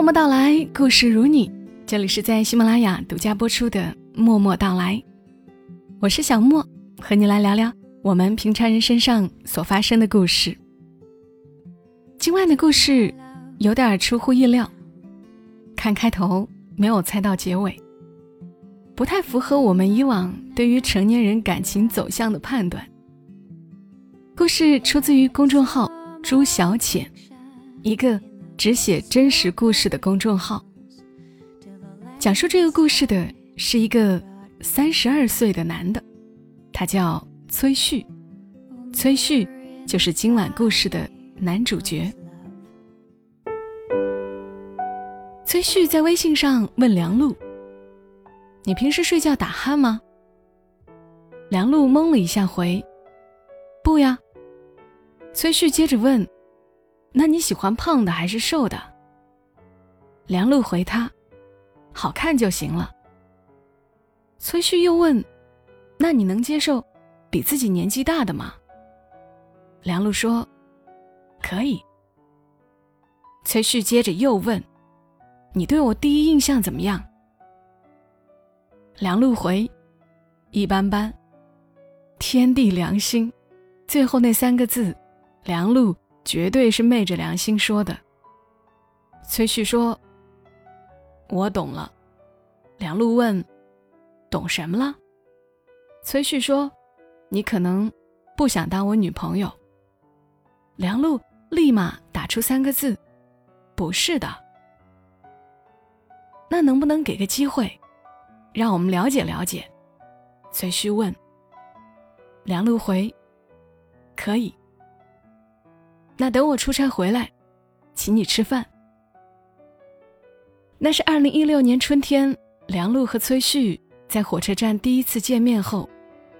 默默到来，故事如你。这里是在喜马拉雅独家播出的《默默到来》，我是小莫，和你来聊聊我们平常人身上所发生的故事。今晚的故事有点出乎意料，看开头没有猜到结尾，不太符合我们以往对于成年人感情走向的判断。故事出自于公众号“朱小浅”，一个只写真实故事的公众号。讲述这个故事的是一个三十二岁的男的，他叫崔旭。崔旭就是今晚故事的男主角。崔旭在微信上问梁璐：“你平时睡觉打鼾吗？”梁璐懵了一下，回：“不呀。”崔旭接着问：“那你喜欢胖的还是瘦的？”梁璐回他：“好看就行了。”崔旭又问：“那你能接受比自己年纪大的吗？”梁璐说：“可以。”崔旭接着又问：“你对我第一印象怎么样？”梁璐回：“一般般。”天地良心，最后那三个字。梁璐绝对是昧着良心说的。崔旭说：“我懂了。”梁璐问：“懂什么了？”崔旭说：“你可能不想当我女朋友。”梁璐立马打出三个字：“不是的。”那能不能给个机会，让我们了解了解？崔旭问。梁璐回：“可以。”那等我出差回来，请你吃饭。那是二零一六年春天，梁璐和崔旭在火车站第一次见面后，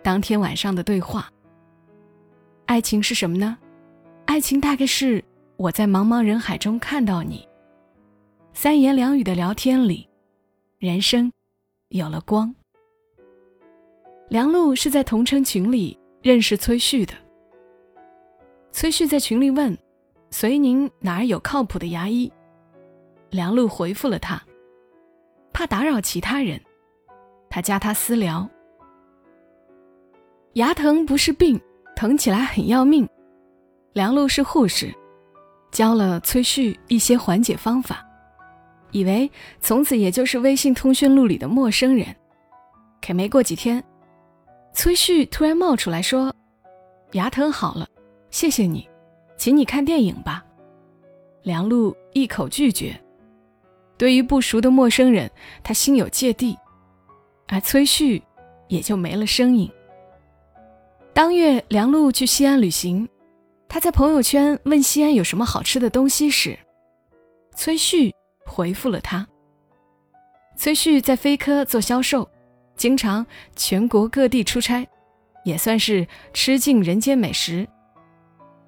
当天晚上的对话。爱情是什么呢？爱情大概是我在茫茫人海中看到你，三言两语的聊天里，人生有了光。梁璐是在同城群里认识崔旭的。崔旭在群里问：“随您哪儿有靠谱的牙医？”梁璐回复了他：“怕打扰其他人，他加他私聊。牙疼不是病，疼起来很要命。梁璐是护士，教了崔旭一些缓解方法，以为从此也就是微信通讯录里的陌生人。可没过几天，崔旭突然冒出来说：“牙疼好了。”谢谢你，请你看电影吧。梁璐一口拒绝。对于不熟的陌生人，他心有芥蒂，而崔旭也就没了声音。当月，梁璐去西安旅行，他在朋友圈问西安有什么好吃的东西时，崔旭回复了他。崔旭在飞科做销售，经常全国各地出差，也算是吃尽人间美食。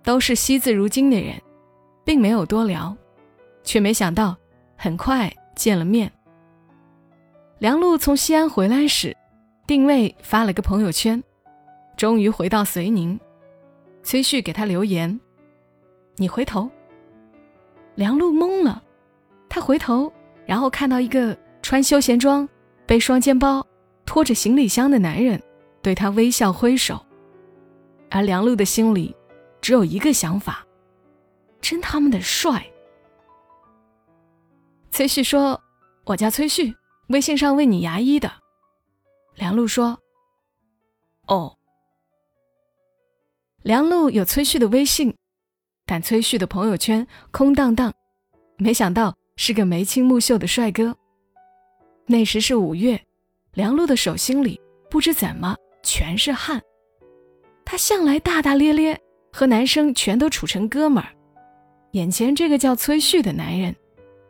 都是惜字如金的人，并没有多聊，却没想到很快见了面。梁璐从西安回来时，定位发了个朋友圈，终于回到遂宁。崔旭给他留言：“你回头。”梁璐懵了，他回头，然后看到一个穿休闲装、背双肩包、拖着行李箱的男人，对他微笑挥手，而梁璐的心里。只有一个想法，真他妈的帅！崔旭说：“我叫崔旭，微信上问你牙医的。”梁璐说：“哦。”梁璐有崔旭的微信，但崔旭的朋友圈空荡荡，没想到是个眉清目秀的帅哥。那时是五月，梁璐的手心里不知怎么全是汗，他向来大大咧咧。和男生全都处成哥们儿，眼前这个叫崔旭的男人，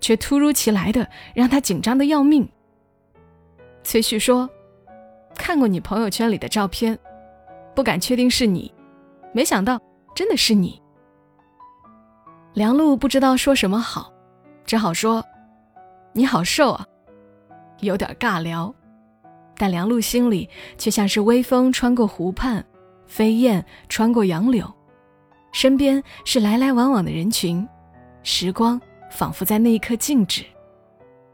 却突如其来的让他紧张的要命。崔旭说：“看过你朋友圈里的照片，不敢确定是你，没想到真的是你。”梁璐不知道说什么好，只好说：“你好瘦啊，有点尬聊。”但梁璐心里却像是微风穿过湖畔，飞燕穿过杨柳。身边是来来往往的人群，时光仿佛在那一刻静止。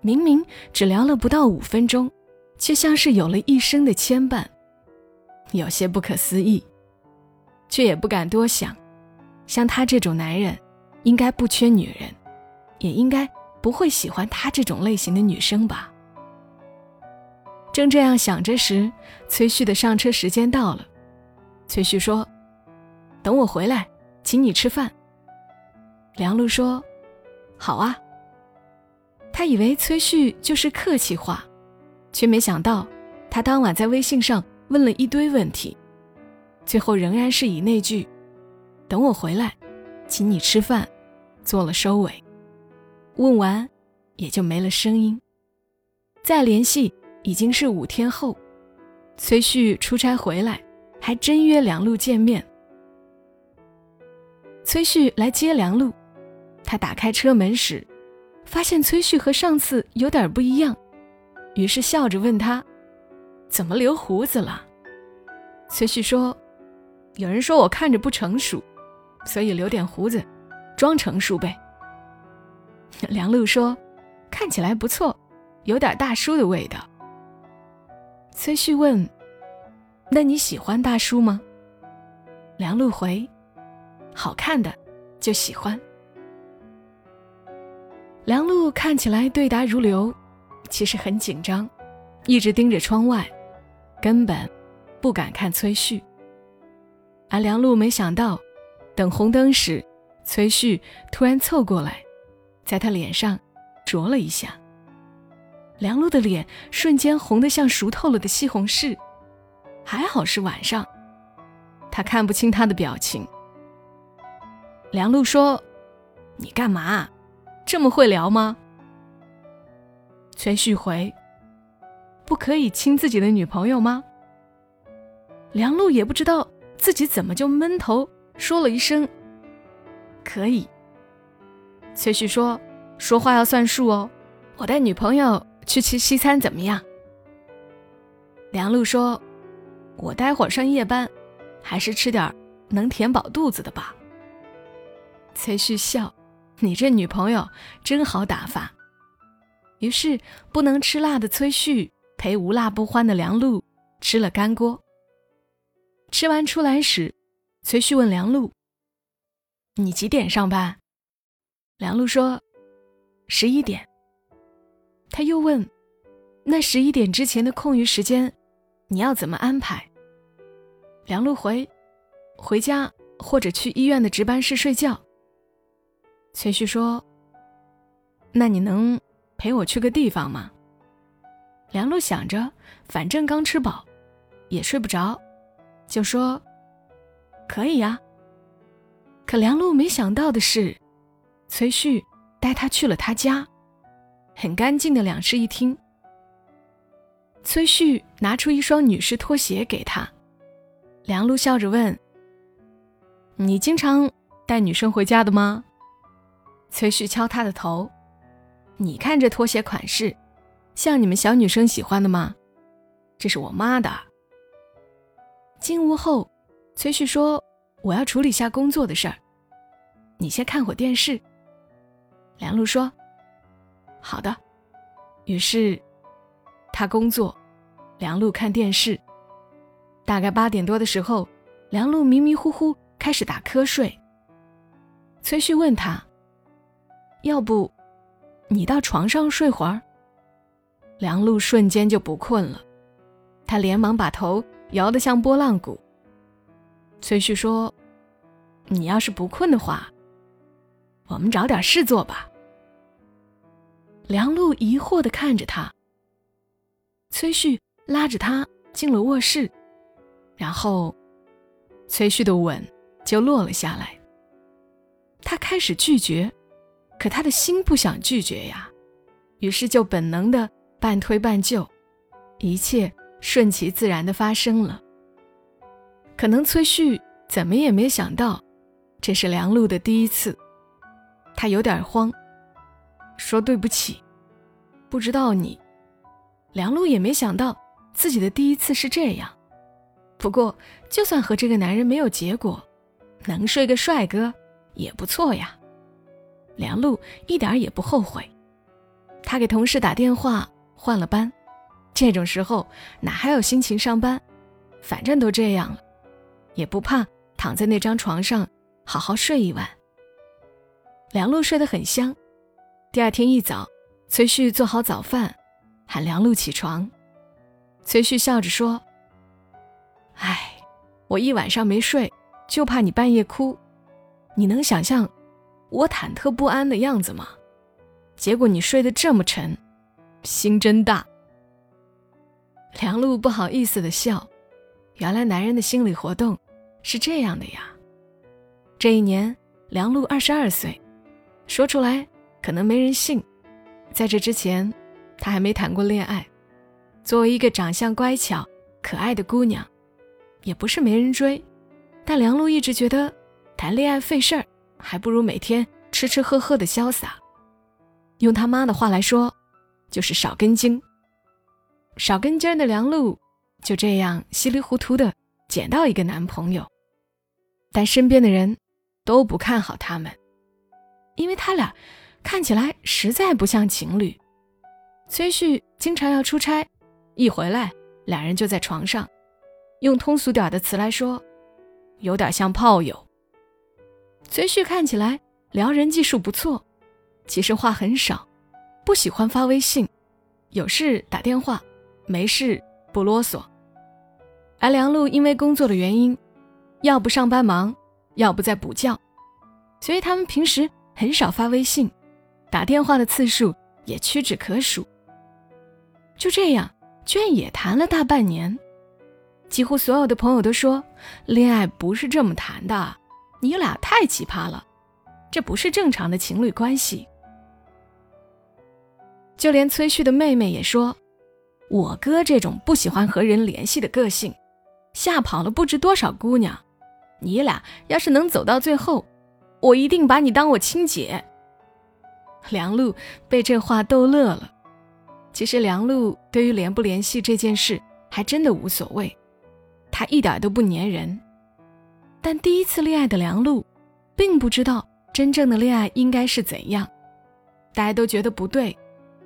明明只聊了不到五分钟，却像是有了一生的牵绊，有些不可思议，却也不敢多想。像他这种男人，应该不缺女人，也应该不会喜欢他这种类型的女生吧。正这样想着时，崔旭的上车时间到了。崔旭说：“等我回来，请你吃饭。”梁璐说：“好啊。”他以为崔旭就是客气话，却没想到他当晚在微信上问了一堆问题，最后仍然是以那句“等我回来，请你吃饭”做了收尾。问完，也就没了声音。再联系，已经是五天后，崔旭出差回来，还真约梁璐见面。崔旭来接梁璐，他打开车门时。发现崔旭和上次有点不一样，于是笑着问他：“怎么留胡子了？”崔旭说：“有人说我看着不成熟，所以留点胡子，装成熟呗。”梁璐说：“看起来不错，有点大叔的味道。”崔旭问：“那你喜欢大叔吗？”梁璐回：“好看的就喜欢。”梁璐看起来对答如流，其实很紧张，一直盯着窗外，根本不敢看崔旭。而梁璐没想到，等红灯时，崔旭突然凑过来，在他脸上啄了一下。梁璐的脸瞬间红得像熟透了的西红柿，还好是晚上，他看不清他的表情。梁璐说：“你干嘛？”这么会聊吗？崔旭回：“不可以亲自己的女朋友吗？”梁璐也不知道自己怎么就闷头说了一声：“可以。”崔旭说：“说话要算数哦，我带女朋友去吃西餐怎么样？”梁璐说：“我待会儿上夜班，还是吃点能填饱肚子的吧。”崔旭笑。你这女朋友真好打发。于是，不能吃辣的崔旭陪无辣不欢的梁璐吃了干锅。吃完出来时，崔旭问梁璐：“你几点上班？”梁璐说：“十一点。”他又问：“那十一点之前的空余时间，你要怎么安排？”梁璐回：“回家或者去医院的值班室睡觉。”崔旭说：“那你能陪我去个地方吗？”梁璐想着，反正刚吃饱，也睡不着，就说：“可以呀。”可梁璐没想到的是，崔旭带他去了他家，很干净的两室一厅。崔旭拿出一双女士拖鞋给他，梁璐笑着问：“你经常带女生回家的吗？”崔旭敲他的头：“你看这拖鞋款式，像你们小女生喜欢的吗？这是我妈的。”进屋后，崔旭说：“我要处理下工作的事儿，你先看会电视。”梁璐说：“好的。”于是他工作，梁璐看电视。大概八点多的时候，梁璐迷迷糊糊开始打瞌睡。崔旭问他。要不，你到床上睡会儿。梁璐瞬间就不困了，他连忙把头摇得像拨浪鼓。崔旭说：“你要是不困的话，我们找点事做吧。”梁璐疑惑地看着他。崔旭拉着他进了卧室，然后，崔旭的吻就落了下来。他开始拒绝。可他的心不想拒绝呀，于是就本能的半推半就，一切顺其自然的发生了。可能崔旭怎么也没想到，这是梁璐的第一次，他有点慌，说对不起，不知道你。梁璐也没想到自己的第一次是这样，不过就算和这个男人没有结果，能睡个帅哥也不错呀。梁璐一点也不后悔，他给同事打电话换了班。这种时候哪还有心情上班？反正都这样了，也不怕躺在那张床上好好睡一晚。梁璐睡得很香。第二天一早，崔旭做好早饭，喊梁璐起床。崔旭笑着说：“哎，我一晚上没睡，就怕你半夜哭。你能想象我忐忑不安的样子吗？结果你睡得这么沉，心真大。”梁璐不好意思的笑，原来男人的心理活动是这样的呀。这一年，梁璐二十二岁，说出来可能没人信。在这之前，她还没谈过恋爱。作为一个长相乖巧、可爱的姑娘，也不是没人追，但梁璐一直觉得谈恋爱费事儿，还不如每天吃吃喝喝的潇洒。用他妈的话来说，就是少根筋。少根筋的梁璐就这样稀里糊涂的捡到一个男朋友，但身边的人都不看好他们，因为他俩看起来实在不像情侣。崔旭经常要出差。一回来，两人就在床上，用通俗点的词来说，有点像炮友。崔旭看起来撩人技术不错，其实话很少，不喜欢发微信，有事打电话，没事不啰嗦。而梁璐因为工作的原因，要不上班忙，要不在补觉，所以他们平时很少发微信，打电话的次数也屈指可数。就这样。居然也谈了大半年，几乎所有的朋友都说，恋爱不是这么谈的，你俩太奇葩了，这不是正常的情侣关系。就连崔旭的妹妹也说，我哥这种不喜欢和人联系的个性，吓跑了不知多少姑娘。你俩要是能走到最后，我一定把你当我亲姐。梁璐被这话逗乐了。其实梁璐对于联不联系这件事还真的无所谓，她一点都不粘人。但第一次恋爱的梁璐，并不知道真正的恋爱应该是怎样。大家都觉得不对，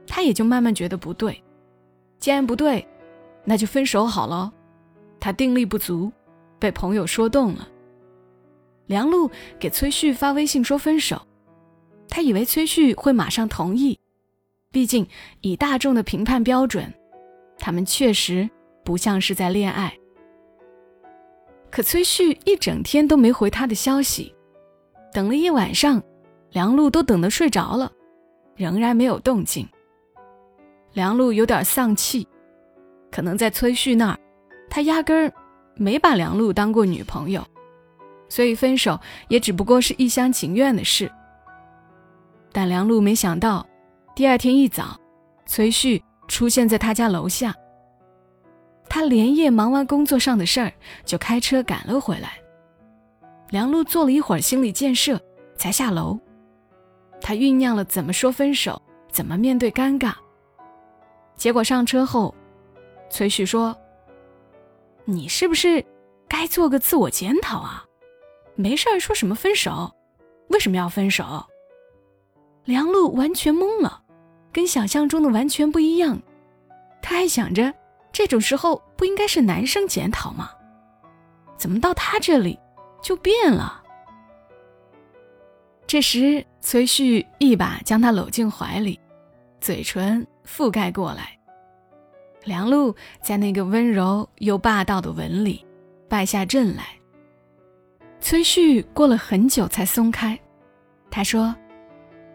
她也就慢慢觉得不对。既然不对，那就分手好了。她定力不足，被朋友说动了。梁璐给崔旭发微信说分手，她以为崔旭会马上同意。毕竟，以大众的评判标准，他们确实不像是在恋爱。可崔旭一整天都没回他的消息，等了一晚上，梁璐都等得睡着了，仍然没有动静。梁璐有点丧气，可能在崔旭那儿，他压根儿没把梁璐当过女朋友，所以分手也只不过是一厢情愿的事。但梁璐没想到。第二天一早，崔旭出现在他家楼下。他连夜忙完工作上的事儿，就开车赶了回来。梁璐做了一会儿心理建设，才下楼。他酝酿了怎么说分手，怎么面对尴尬。结果上车后，崔旭说：“你是不是该做个自我检讨啊？没事儿说什么分手？为什么要分手？”梁璐完全懵了。跟想象中的完全不一样，他还想着这种时候不应该是男生检讨吗？怎么到他这里就变了？这时，崔旭一把将他搂进怀里，嘴唇覆盖过来。梁璐在那个温柔又霸道的吻里败下阵来。崔旭过了很久才松开，他说：“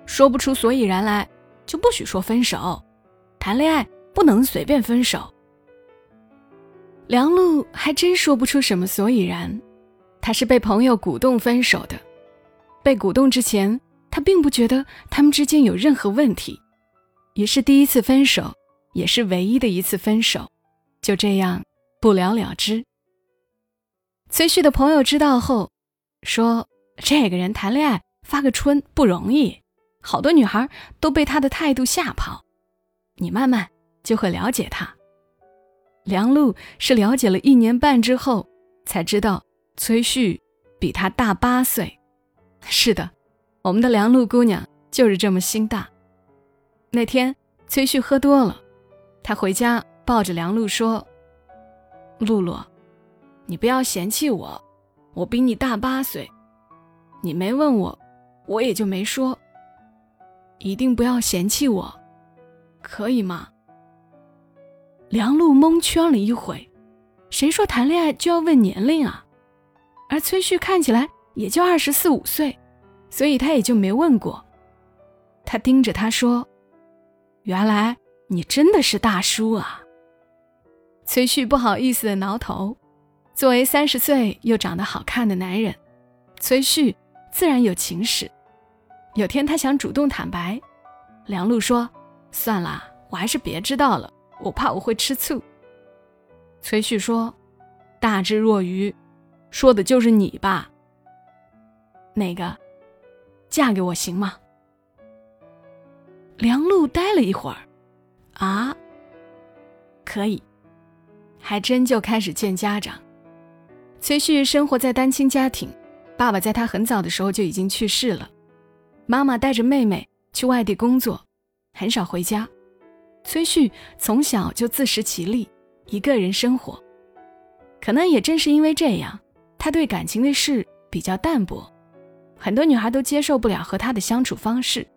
说不出所以然来。”就不许说分手，谈恋爱不能随便分手。梁璐还真说不出什么所以然，她是被朋友鼓动分手的。被鼓动之前，她并不觉得他们之间有任何问题，也是第一次分手，也是唯一的一次分手，就这样不了了之。崔旭的朋友知道后，说这个人谈恋爱发个春不容易。好多女孩都被他的态度吓跑，你慢慢就会了解他。梁璐是了解了一年半之后才知道，崔旭比他大八岁。是的，我们的梁璐姑娘就是这么心大。那天崔旭喝多了，他回家抱着梁璐说：“露露，你不要嫌弃我，我比你大八岁，你没问我，我也就没说。一定不要嫌弃我，可以吗？”梁璐蒙圈了一会，谁说谈恋爱就要问年龄啊？而崔旭看起来也就二十四五岁，所以他也就没问过。他盯着他说：“原来你真的是大叔啊！”崔旭不好意思的挠头。作为三十岁又长得好看的男人，崔旭自然有情史。有天他想主动坦白，梁璐说：“算了，我还是别知道了。”我怕我会吃醋。崔旭说：“大智若愚，说的就是你吧？那个，嫁给我行吗？”梁璐呆了一会儿，啊，可以，还真就开始见家长。崔旭生活在单亲家庭，爸爸在他很早的时候就已经去世了，妈妈带着妹妹去外地工作，很少回家。崔旭从小就自食其力，一个人生活。可能也正是因为这样，他对感情的事比较淡薄，很多女孩都接受不了和他的相处方式。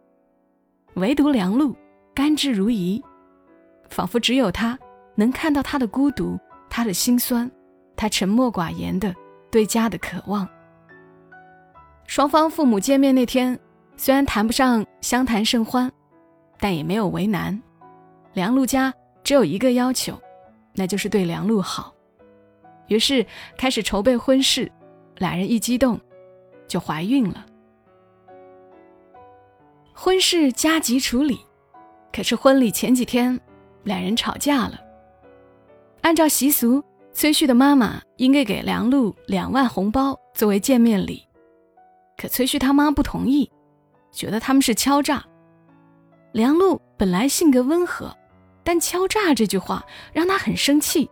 唯独梁璐甘之如饴，仿佛只有他能看到他的孤独，他的心酸，他沉默寡言的对家的渴望。双方父母见面那天，虽然谈不上相谈甚欢，但也没有为难。梁璐家只有一个要求，那就是对梁璐好。于是开始筹备婚事，俩人一激动，就怀孕了。婚事加急处理，可是婚礼前几天，两人吵架了。按照习俗，崔旭的妈妈应该给梁璐两万红包作为见面礼，可崔旭他妈不同意，觉得他们是敲诈。梁璐本来性格温和。但“敲诈”这句话让他很生气，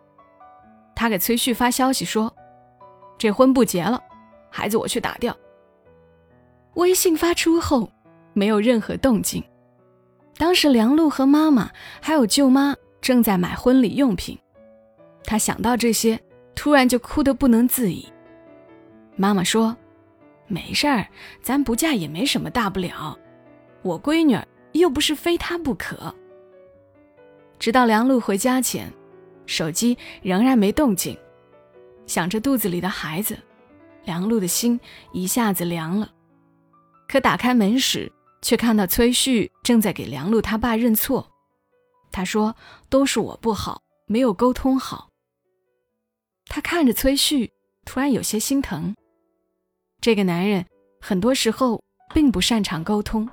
他给崔旭发消息说：“这婚不结了，孩子我去打掉。”微信发出后，没有任何动静。当时梁璐和妈妈还有舅妈正在买婚礼用品，他想到这些，突然就哭得不能自已。妈妈说：“没事儿，咱不嫁也没什么大不了，我闺女又不是非她不可。”直到梁璐回家前，手机仍然没动静。想着肚子里的孩子，梁璐的心一下子凉了。可打开门时，却看到崔旭正在给梁璐他爸认错。他说：“都是我不好，没有沟通好。”他看着崔旭，突然有些心疼。这个男人很多时候并不擅长沟通。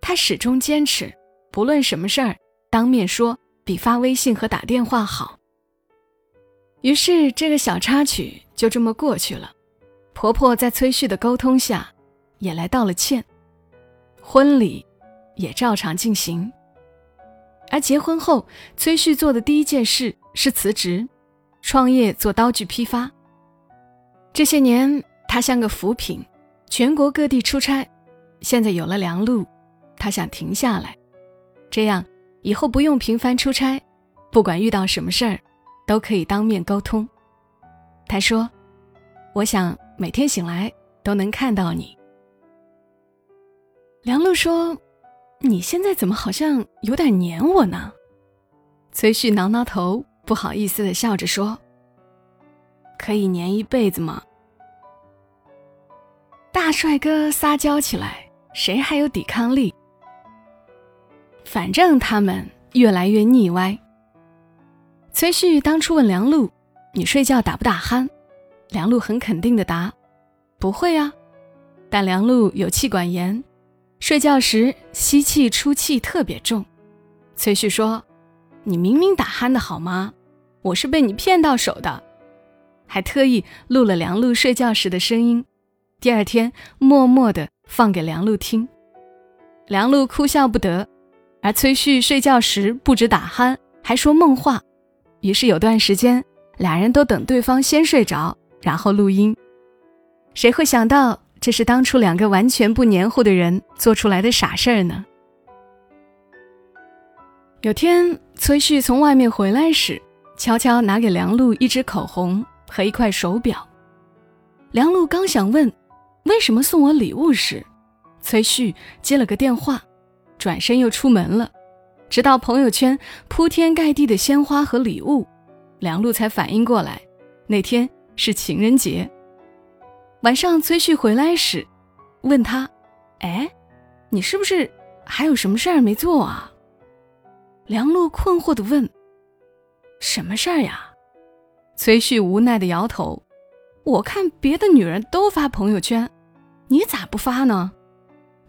他始终坚持，不论什么事儿。当面说比发微信和打电话好。于是这个小插曲就这么过去了。婆婆在崔旭的沟通下，也来道了歉。婚礼也照常进行。而结婚后，崔旭做的第一件事是辞职，创业做刀具批发。这些年，他像个浮萍，全国各地出差。现在有了梁璐，他想停下来，这样。以后不用频繁出差，不管遇到什么事儿，都可以当面沟通。他说：“我想每天醒来都能看到你。”梁璐说：“你现在怎么好像有点黏我呢？”崔旭挠挠头，不好意思的笑着说：“可以黏一辈子吗？”大帅哥撒娇起来，谁还有抵抗力？反正他们越来越腻歪。崔旭当初问梁璐：“你睡觉打不打鼾？”梁璐很肯定的答：“不会啊。”但梁璐有气管炎，睡觉时吸气出气特别重。崔旭说：“你明明打鼾的好吗？我是被你骗到手的。”还特意录了梁璐睡觉时的声音，第二天默默的放给梁璐听。梁璐哭笑不得。而崔旭睡觉时不止打鼾，还说梦话，于是有段时间，俩人都等对方先睡着，然后录音。谁会想到这是当初两个完全不黏糊的人做出来的傻事儿呢？有天，崔旭从外面回来时，悄悄拿给梁璐一支口红和一块手表。梁璐刚想问为什么送我礼物时，崔旭接了个电话，转身又出门了。直到朋友圈铺天盖地的鲜花和礼物，梁璐才反应过来，那天是情人节。晚上，崔旭回来时，问他：“哎，你是不是还有什么事儿没做啊？”梁璐困惑地问：“什么事儿呀？”崔旭无奈地摇头：“我看别的女人都发朋友圈，你咋不发呢？”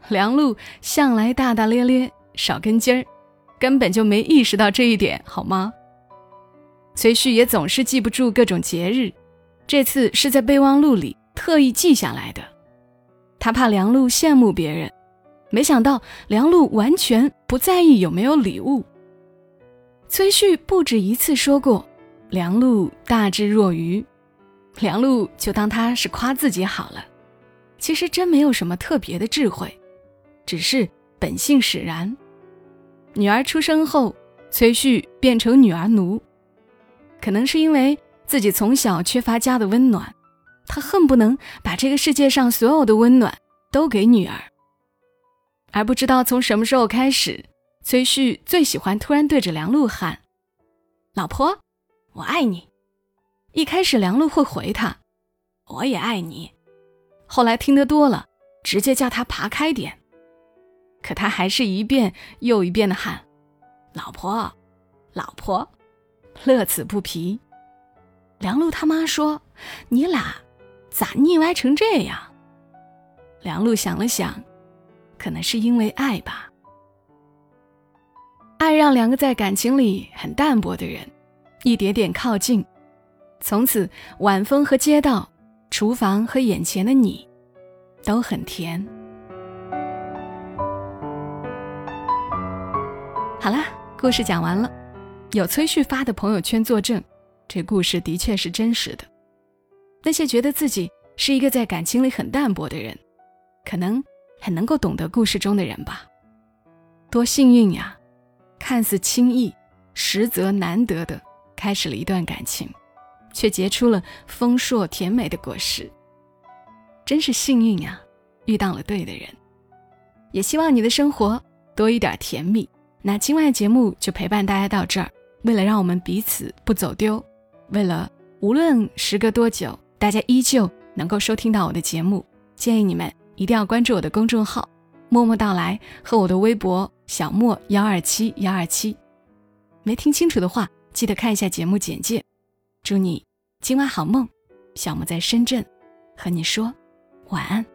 梁璐向来大大咧咧，少根筋儿。根本就没意识到这一点，好吗？崔旭也总是记不住各种节日，这次是在备忘录里特意记下来的。他怕梁璐羡慕别人，没想到梁璐完全不在意有没有礼物。崔旭不止一次说过，梁璐大智若愚，梁璐就当他是夸自己好了。其实真没有什么特别的智慧，只是本性使然。女儿出生后，崔旭变成女儿奴，可能是因为自己从小缺乏家的温暖，他恨不能把这个世界上所有的温暖都给女儿。而不知道从什么时候开始，崔旭最喜欢突然对着梁璐喊：“老婆，我爱你。”一开始梁璐会回他：“我也爱你。”后来听得多了，直接叫他爬开点。可他还是一遍又一遍的喊：“老婆，老婆，乐此不疲。”梁璐他妈说：“你俩咋腻歪成这样？”梁璐想了想，可能是因为爱吧。爱让两个在感情里很淡薄的人一点点靠近，从此晚风和街道、厨房和眼前的你都很甜。好啦，故事讲完了，有崔旭发的朋友圈作证，这故事的确是真实的。那些觉得自己是一个在感情里很淡薄的人，可能很能够懂得故事中的人吧。多幸运呀，看似轻易，实则难得的开始了一段感情，却结出了丰硕甜美的果实。真是幸运呀，遇到了对的人。也希望你的生活多一点甜蜜。那今晚的节目就陪伴大家到这儿。为了让我们彼此不走丢，为了无论时隔多久，大家依旧能够收听到我的节目，建议你们一定要关注我的公众号“默默到来”和我的微博“小莫幺二七幺二七”。没听清楚的话，记得看一下节目简介。祝你今晚好梦，小莫在深圳和你说晚安。